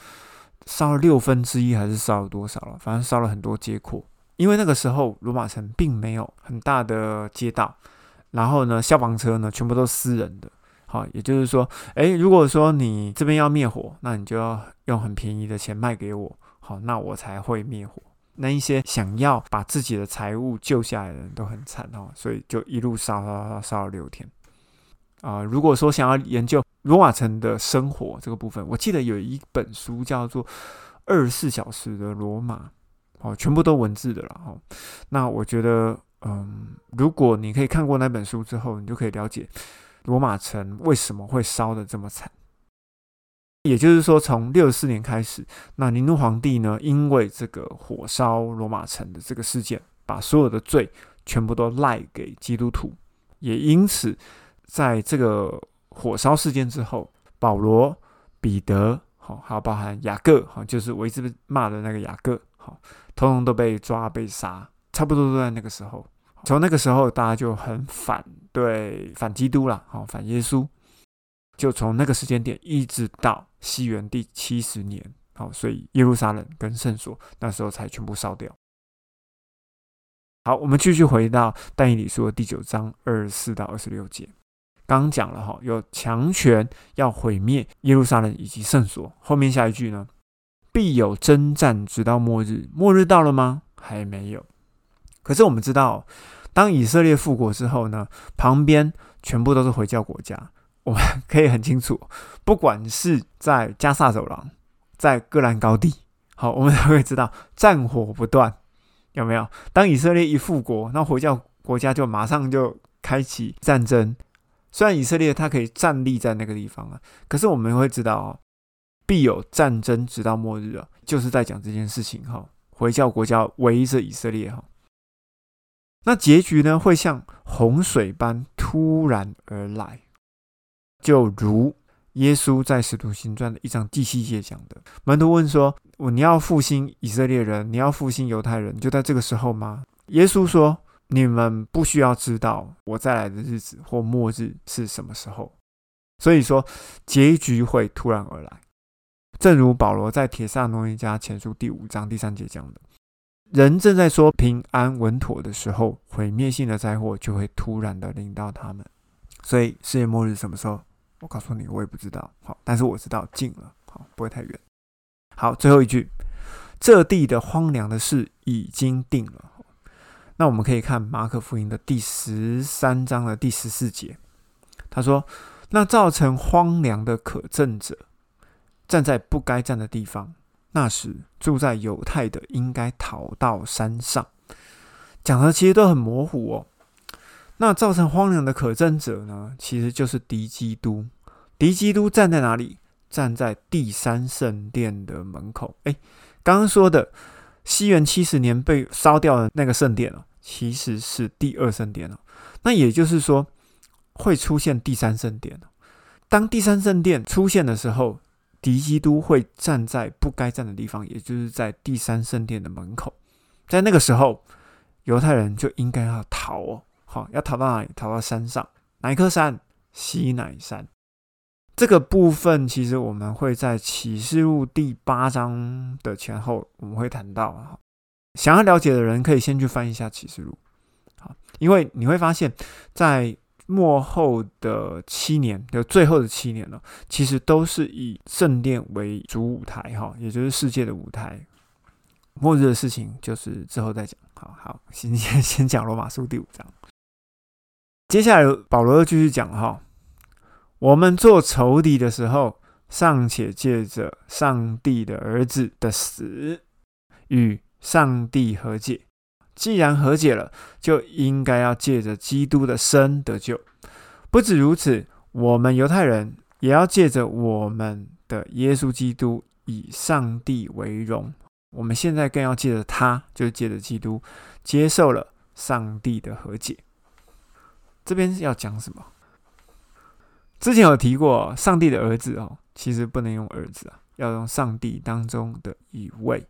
烧了六分之一还是烧了多少了？反正烧了很多街廓，因为那个时候罗马城并没有很大的街道，然后呢，消防车呢全部都私人的。好，也就是说，诶，如果说你这边要灭火，那你就要用很便宜的钱卖给我，好，那我才会灭火。那一些想要把自己的财物救下来的人都很惨哦，所以就一路烧烧烧烧了六天。啊，如果说想要研究罗马城的生活这个部分，我记得有一本书叫做《二十四小时的罗马》，哦，全部都文字的了哈。那我觉得，嗯，如果你可以看过那本书之后，你就可以了解罗马城为什么会烧的这么惨。也就是说，从六四年开始，那尼禄皇帝呢，因为这个火烧罗马城的这个事件，把所有的罪全部都赖给基督徒，也因此。在这个火烧事件之后，保罗、彼得，好，还有包含雅各，好，就是我一直骂的那个雅各，好，通通都被抓被杀，差不多都在那个时候。从那个时候，大家就很反对反基督了，好反耶稣。就从那个时间点一直到西元第七十年，好，所以耶路撒冷跟圣所那时候才全部烧掉。好，我们继续回到但以理书的第九章二十四到二十六节。刚讲了哈，有强权要毁灭耶路撒冷以及圣所。后面下一句呢？必有征战，直到末日。末日到了吗？还没有。可是我们知道，当以色列复国之后呢，旁边全部都是回教国家。我们可以很清楚，不管是在加萨走廊，在戈兰高地，好，我们都会知道战火不断，有没有？当以色列一复国，那回教国家就马上就开启战争。虽然以色列它可以站立在那个地方啊，可是我们会知道哦，必有战争直到末日啊，就是在讲这件事情哈。回教国家围着以色列哈，那结局呢会像洪水般突然而来。就如耶稣在使徒行传的一章第七节讲的，门徒问说：“我你要复兴以色列人，你要复兴犹太人，就在这个时候吗？”耶稣说：“你们不需要知道我再来的日子或末日是什么时候。”所以说，结局会突然而来。正如保罗在铁萨诺尼加前书第五章第三节讲的：“人正在说平安稳妥的时候，毁灭性的灾祸就会突然的临到他们。”所以，世界末日什么时候？我告诉你，我也不知道。好，但是我知道近了，好，不会太远。好，最后一句，这地的荒凉的事已经定了。那我们可以看马可福音的第十三章的第十四节，他说：“那造成荒凉的可憎者，站在不该站的地方，那时住在犹太的应该逃到山上。”讲的其实都很模糊哦。那造成荒凉的可憎者呢？其实就是敌基督。敌基督站在哪里？站在第三圣殿的门口。哎，刚刚说的西元七十年被烧掉的那个圣殿哦，其实是第二圣殿哦。那也就是说，会出现第三圣殿哦。当第三圣殿出现的时候，敌基督会站在不该站的地方，也就是在第三圣殿的门口。在那个时候，犹太人就应该要逃哦。好，要逃到哪里？逃到山上，哪一颗山？西乃山。这个部分其实我们会在启示录第八章的前后，我们会谈到啊。想要了解的人可以先去翻一下启示录，好，因为你会发现在末后的七年，就最后的七年了，其实都是以圣殿为主舞台，哈，也就是世界的舞台。末日的事情就是之后再讲。好好，先 (laughs) 先先讲罗马书第五章。接下来，保罗又继续讲哈，我们做仇敌的时候，尚且借着上帝的儿子的死与上帝和解。既然和解了，就应该要借着基督的生得救。不止如此，我们犹太人也要借着我们的耶稣基督以上帝为荣。我们现在更要借着他，就是借着基督，接受了上帝的和解。这边要讲什么？之前有提过，上帝的儿子哦，其实不能用儿子啊，要用上帝当中的一位。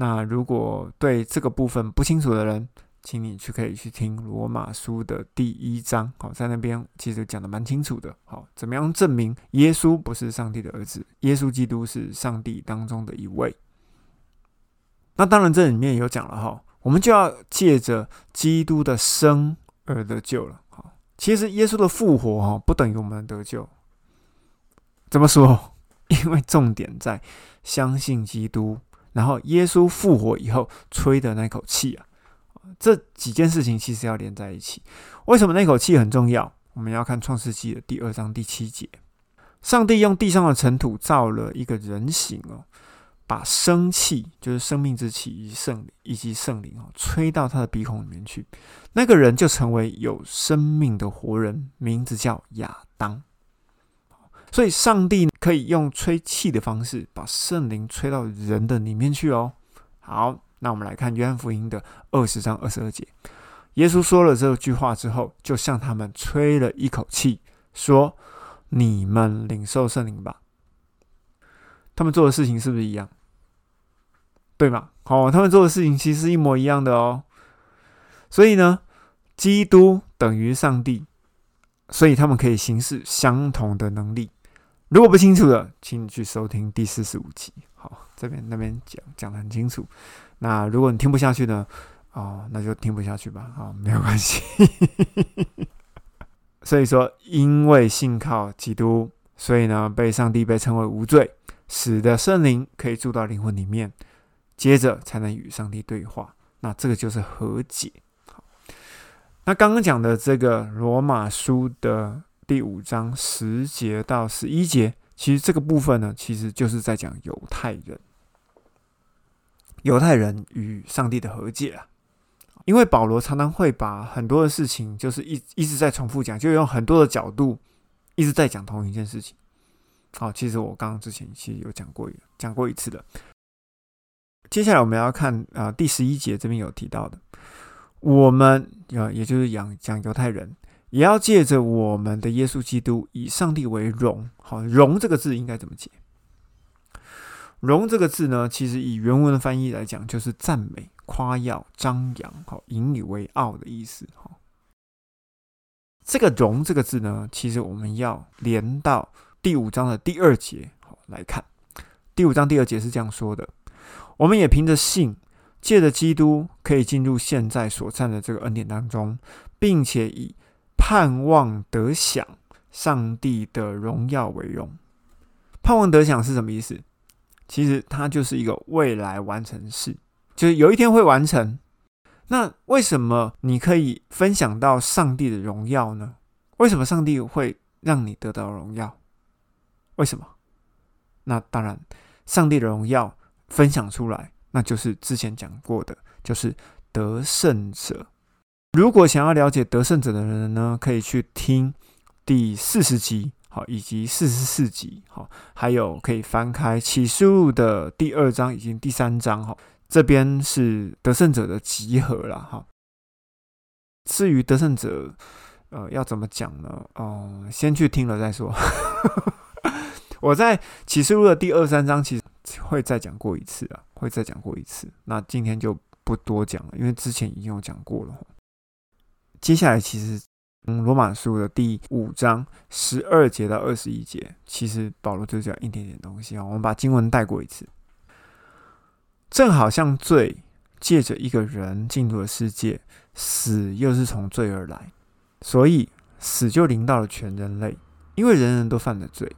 那如果对这个部分不清楚的人，请你去可以去听罗马书的第一章。好，在那边其实讲的蛮清楚的。好，怎么样证明耶稣不是上帝的儿子？耶稣基督是上帝当中的一位。那当然，这里面有讲了哈，我们就要借着基督的生。而得救了，好，其实耶稣的复活哈不等于我们得救，怎么说？(laughs) 因为重点在相信基督，然后耶稣复活以后吹的那口气啊，这几件事情其实要连在一起。为什么那口气很重要？我们要看创世纪的第二章第七节，上帝用地上的尘土造了一个人形哦。把生气，就是生命之气以及圣以及圣灵哦，吹到他的鼻孔里面去，那个人就成为有生命的活人，名字叫亚当。所以，上帝可以用吹气的方式把圣灵吹到人的里面去哦。好，那我们来看约翰福音的二十章二十二节，耶稣说了这句话之后，就向他们吹了一口气，说：“你们领受圣灵吧。”他们做的事情是不是一样？对吗？好，他们做的事情其实一模一样的哦。所以呢，基督等于上帝，所以他们可以行使相同的能力。如果不清楚的，请你去收听第四十五集。好，这边那边讲讲的很清楚。那如果你听不下去呢？哦，那就听不下去吧。好，没有关系。(laughs) 所以说，因为信靠基督，所以呢，被上帝被称为无罪，使得圣灵可以住到灵魂里面，接着才能与上帝对话。那这个就是和解。好，那刚刚讲的这个罗马书的第五章十节到十一节，其实这个部分呢，其实就是在讲犹太人，犹太人与上帝的和解啊。因为保罗常常会把很多的事情，就是一一直在重复讲，就用很多的角度一直在讲同一件事情。好，其实我刚刚之前其实有讲过，讲过一次的。接下来我们要看啊，第十一节这边有提到的，我们啊，也就是讲讲犹太人，也要借着我们的耶稣基督，以上帝为荣。好，荣这个字应该怎么解？荣这个字呢，其实以原文的翻译来讲，就是赞美。夸耀、张扬，好，引以为傲的意思，哈。这个“荣”这个字呢，其实我们要连到第五章的第二节，好来看。第五章第二节是这样说的：我们也凭着信，借着基督，可以进入现在所占的这个恩典当中，并且以盼望得享上帝的荣耀为荣。盼望得享是什么意思？其实它就是一个未来完成式。就是有一天会完成，那为什么你可以分享到上帝的荣耀呢？为什么上帝会让你得到荣耀？为什么？那当然，上帝的荣耀分享出来，那就是之前讲过的，就是得胜者。如果想要了解得胜者的人呢，可以去听第四十集，好，以及四十四集，好，还有可以翻开启示录的第二章以及第三章，哈。这边是得胜者的集合了哈。至于得胜者，呃，要怎么讲呢？哦，先去听了再说。(laughs) 我在启示录的第二三章，其实会再讲过一次啊，会再讲过一次。那今天就不多讲了，因为之前已经有讲过了。接下来，其实嗯，罗马书的第五章十二节到二十一节，其实保罗就讲一点点东西啊。我们把经文带过一次。正好像罪借着一个人进入了世界，死又是从罪而来，所以死就临到了全人类，因为人人都犯了罪。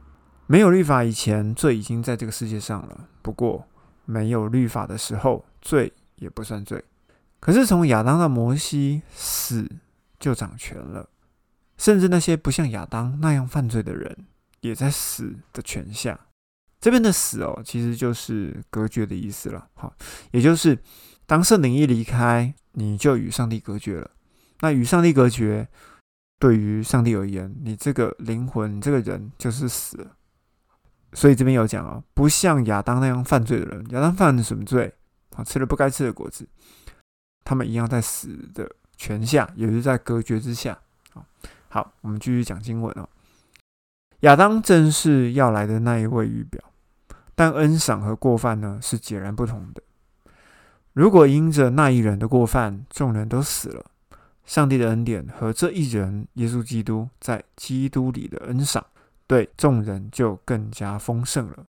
没有律法以前，罪已经在这个世界上了。不过没有律法的时候，罪也不算罪。可是从亚当到摩西，死就掌权了，甚至那些不像亚当那样犯罪的人，也在死的权下。这边的死哦，其实就是隔绝的意思了，好，也就是当圣灵一离开，你就与上帝隔绝了。那与上帝隔绝，对于上帝而言，你这个灵魂，这个人就是死了。所以这边有讲啊，不像亚当那样犯罪的人，亚当犯了什么罪？啊，吃了不该吃的果子，他们一样在死的权下，也是在隔绝之下。好，好，我们继续讲经文哦。亚当正是要来的那一位预表。但恩赏和过犯呢是截然不同的。如果因着那一人的过犯，众人都死了，上帝的恩典和这一人耶稣基督在基督里的恩赏，对众人就更加丰盛了。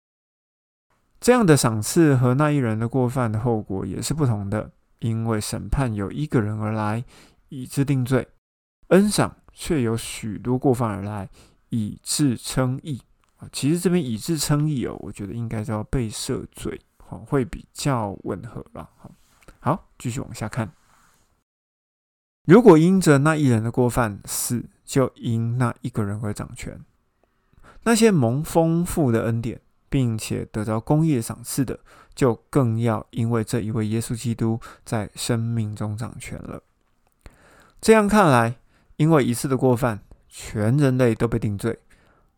这样的赏赐和那一人的过犯的后果也是不同的，因为审判有一个人而来，以致定罪；恩赏却有许多过犯而来，以致称义。其实这边以致称义哦，我觉得应该叫被赦罪，好会比较吻合了。好，好，继续往下看。如果因着那一人的过犯死，就因那一个人而掌权。那些蒙丰富的恩典，并且得着公义的赏赐的，就更要因为这一位耶稣基督在生命中掌权了。这样看来，因为一次的过犯，全人类都被定罪，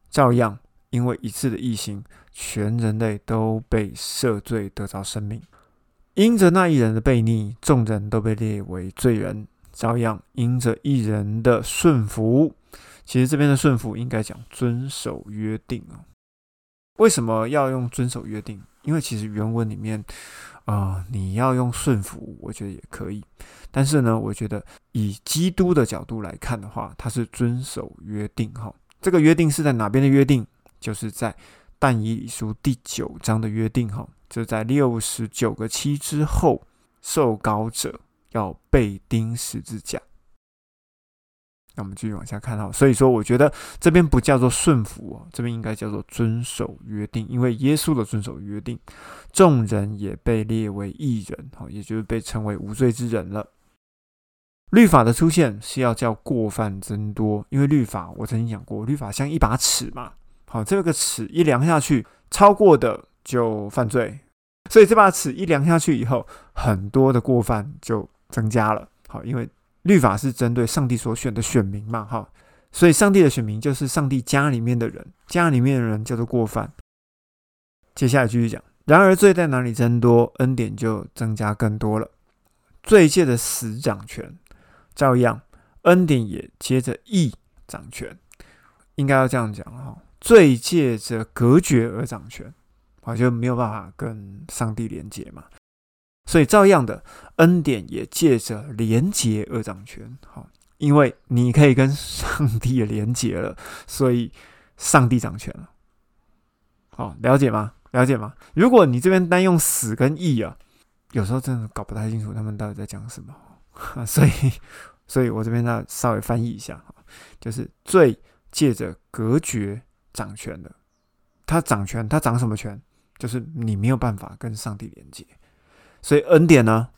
照样。因为一次的异行，全人类都被赦罪，得着生命。因着那一人的悖逆，众人都被列为罪人。照样因着一人的顺服，其实这边的顺服应该讲遵守约定啊。为什么要用遵守约定？因为其实原文里面啊，你要用顺服，我觉得也可以。但是呢，我觉得以基督的角度来看的话，他是遵守约定哈。这个约定是在哪边的约定？就是在但以理书第九章的约定哈，就在六十九个七之后，受膏者要被钉十字架。那我们继续往下看哈，所以说我觉得这边不叫做顺服哦，这边应该叫做遵守约定，因为耶稣的遵守约定，众人也被列为义人，哈，也就是被称为无罪之人了。律法的出现是要叫过犯增多，因为律法我曾经讲过，律法像一把尺嘛，好，这个尺一量下去，超过的就犯罪，所以这把尺一量下去以后，很多的过犯就增加了，好，因为。律法是针对上帝所选的选民嘛？哈，所以上帝的选民就是上帝家里面的人，家里面的人叫做过犯。接下来继续讲，然而罪在哪里增多，恩典就增加更多了。罪借着死掌权，照样恩典也接着义掌权。应该要这样讲哈，罪借着隔绝而掌权，啊，就没有办法跟上帝连接嘛。所以，照样的恩典也借着连结而掌权。好，因为你可以跟上帝连结了，所以上帝掌权了。好，了解吗？了解吗？如果你这边单用死跟义啊，有时候真的搞不太清楚他们到底在讲什么。所以，所以我这边呢稍微翻译一下，就是罪借着隔绝掌权的，他掌权，他掌什么权？就是你没有办法跟上帝连接。所以恩典呢，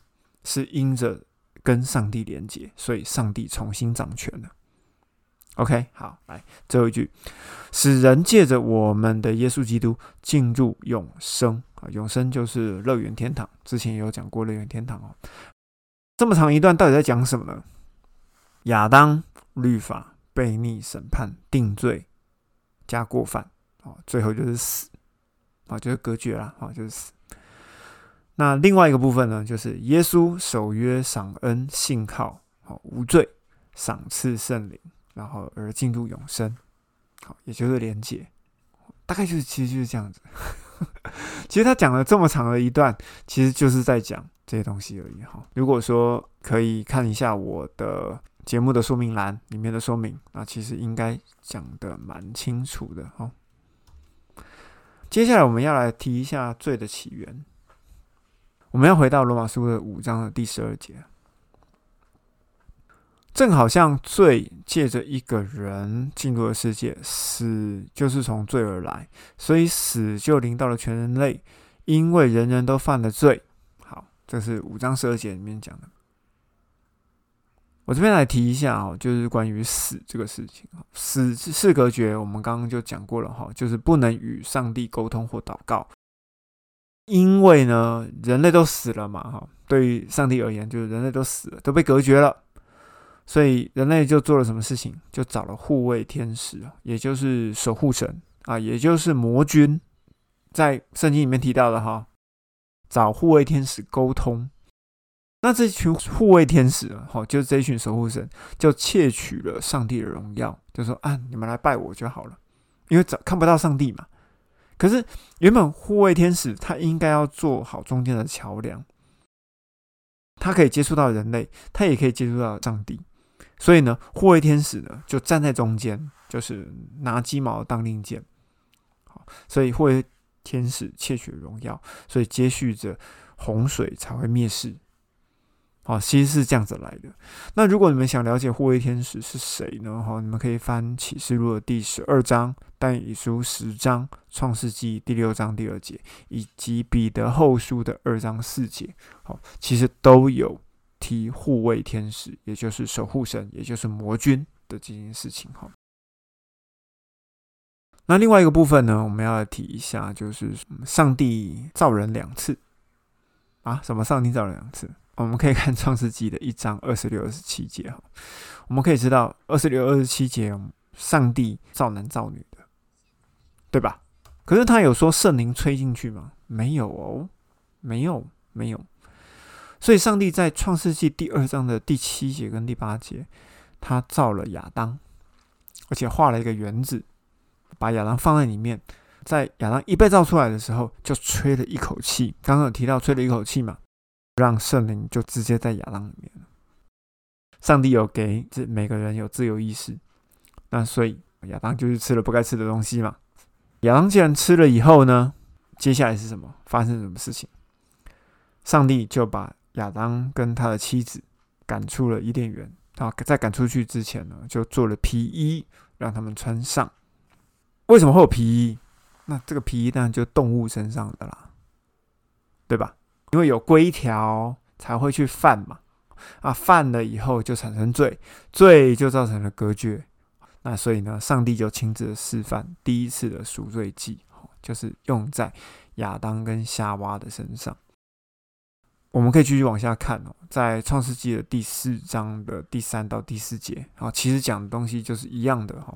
是因着跟上帝连接，所以上帝重新掌权了。OK，好，来最后一句，使人借着我们的耶稣基督进入永生啊，永生就是乐园天堂。之前也有讲过乐园天堂哦。这么长一段到底在讲什么呢？亚当律法悖逆审判定罪加过犯啊，最后就是死啊，就是隔绝了啊，就是死。那另外一个部分呢，就是耶稣守约、赏恩、信靠，好无罪，赏赐圣灵，然后而进入永生，好，也就是连结，大概就是其实就是这样子。(laughs) 其实他讲了这么长的一段，其实就是在讲这些东西而已。哈，如果说可以看一下我的节目的说明栏里面的说明，那其实应该讲的蛮清楚的。哈，接下来我们要来提一下罪的起源。我们要回到罗马书的五章的第十二节，正好像罪借着一个人进入了世界，死就是从罪而来，所以死就临到了全人类，因为人人都犯了罪。好，这是五章十二节里面讲的。我这边来提一下啊，就是关于死这个事情死是隔绝，我们刚刚就讲过了哈，就是不能与上帝沟通或祷告。因为呢，人类都死了嘛，哈，对于上帝而言，就是人类都死了，都被隔绝了，所以人类就做了什么事情？就找了护卫天使也就是守护神啊，也就是魔君，在圣经里面提到的哈，找护卫天使沟通。那这群护卫天使，哈，就是这群守护神，就窃取了上帝的荣耀，就说啊，你们来拜我就好了，因为找看不到上帝嘛。可是，原本护卫天使他应该要做好中间的桥梁，他可以接触到人类，他也可以接触到上帝。所以呢，护卫天使呢就站在中间，就是拿鸡毛当令箭。所以护卫天使窃取荣耀，所以接续着洪水才会灭世。哦，其实是这样子来的。那如果你们想了解护卫天使是谁呢？哈，你们可以翻启示录的第十二章、但以书十章、创世纪第六章第二节，以及彼得后书的二章四节。好，其实都有提护卫天使，也就是守护神，也就是魔君的这件事情。哈，那另外一个部分呢，我们要提一下，就是上帝造人两次啊？什么？上帝造人两次？我们可以看创世纪的一章二十六、二十七节哈，我们可以知道二十六、二十七节，上帝造男造女的，对吧？可是他有说圣灵吹进去吗？没有哦，没有，没有。所以上帝在创世纪第二章的第七节跟第八节，他造了亚当，而且画了一个园子，把亚当放在里面，在亚当一被造出来的时候，就吹了一口气。刚刚有提到吹了一口气嘛，让圣灵就直接在亚当里面。上帝有给这每个人有自由意识，那所以亚当就是吃了不该吃的东西嘛。亚当既然吃了以后呢，接下来是什么？发生什么事情？上帝就把亚当跟他的妻子赶出了伊甸园。啊，在赶出去之前呢，就做了皮衣让他们穿上。为什么会有皮衣？那这个皮衣当然就动物身上的啦，对吧？因为有规条才会去犯嘛。啊，犯了以后就产生罪，罪就造成了隔绝。那所以呢，上帝就亲自的示范第一次的赎罪祭，就是用在亚当跟夏娃的身上。我们可以继续往下看哦，在创世纪的第四章的第三到第四节，啊，其实讲的东西就是一样的哈。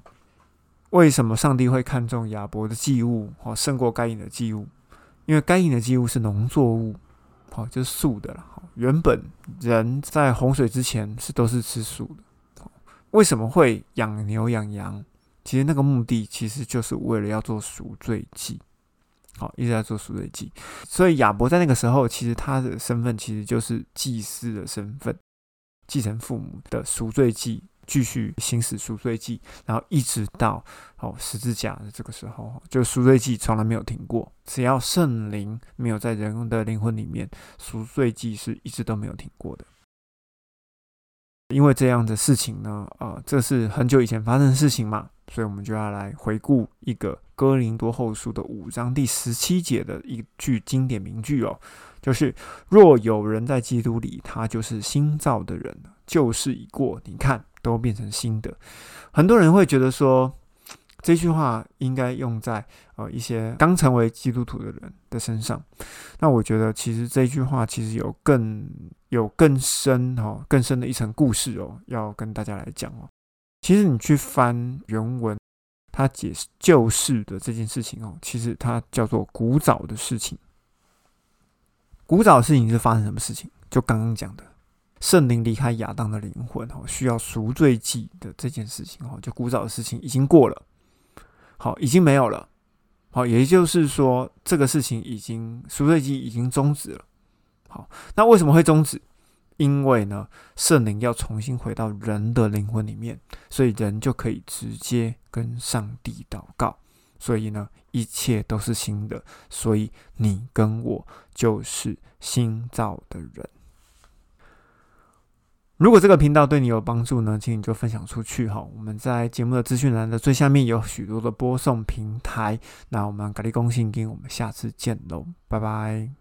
为什么上帝会看重亚伯的祭物，哦，胜过该隐的祭物？因为该隐的祭物是农作物，好，就是素的了。原本人在洪水之前是都是吃素的。为什么会养牛养羊？其实那个目的其实就是为了要做赎罪祭。好，一直在做赎罪祭，所以亚伯在那个时候，其实他的身份其实就是祭司的身份，继承父母的赎罪祭，继续行使赎罪祭，然后一直到哦十字架的这个时候，就赎罪祭从来没有停过，只要圣灵没有在人的灵魂里面，赎罪祭是一直都没有停过的。因为这样的事情呢，呃，这是很久以前发生的事情嘛，所以我们就要来回顾一个哥林多后书的五章第十七节的一句经典名句哦，就是若有人在基督里，他就是新造的人，旧事已过，你看都变成新的。很多人会觉得说。这句话应该用在呃一些刚成为基督徒的人的身上。那我觉得其实这句话其实有更有更深哦更深的一层故事哦，要跟大家来讲哦。其实你去翻原文，它解释旧事的这件事情哦，其实它叫做古早的事情。古早的事情是发生什么事情？就刚刚讲的圣灵离开亚当的灵魂哦，需要赎罪祭的这件事情哦，就古早的事情已经过了。好，已经没有了。好，也就是说，这个事情已经赎罪记已经终止了。好，那为什么会终止？因为呢，圣灵要重新回到人的灵魂里面，所以人就可以直接跟上帝祷告。所以呢，一切都是新的。所以你跟我就是新造的人。如果这个频道对你有帮助呢，请你就分享出去哈。我们在节目的资讯栏的最下面有许多的播送平台。那我们咖喱公信金，我们下次见喽，拜拜。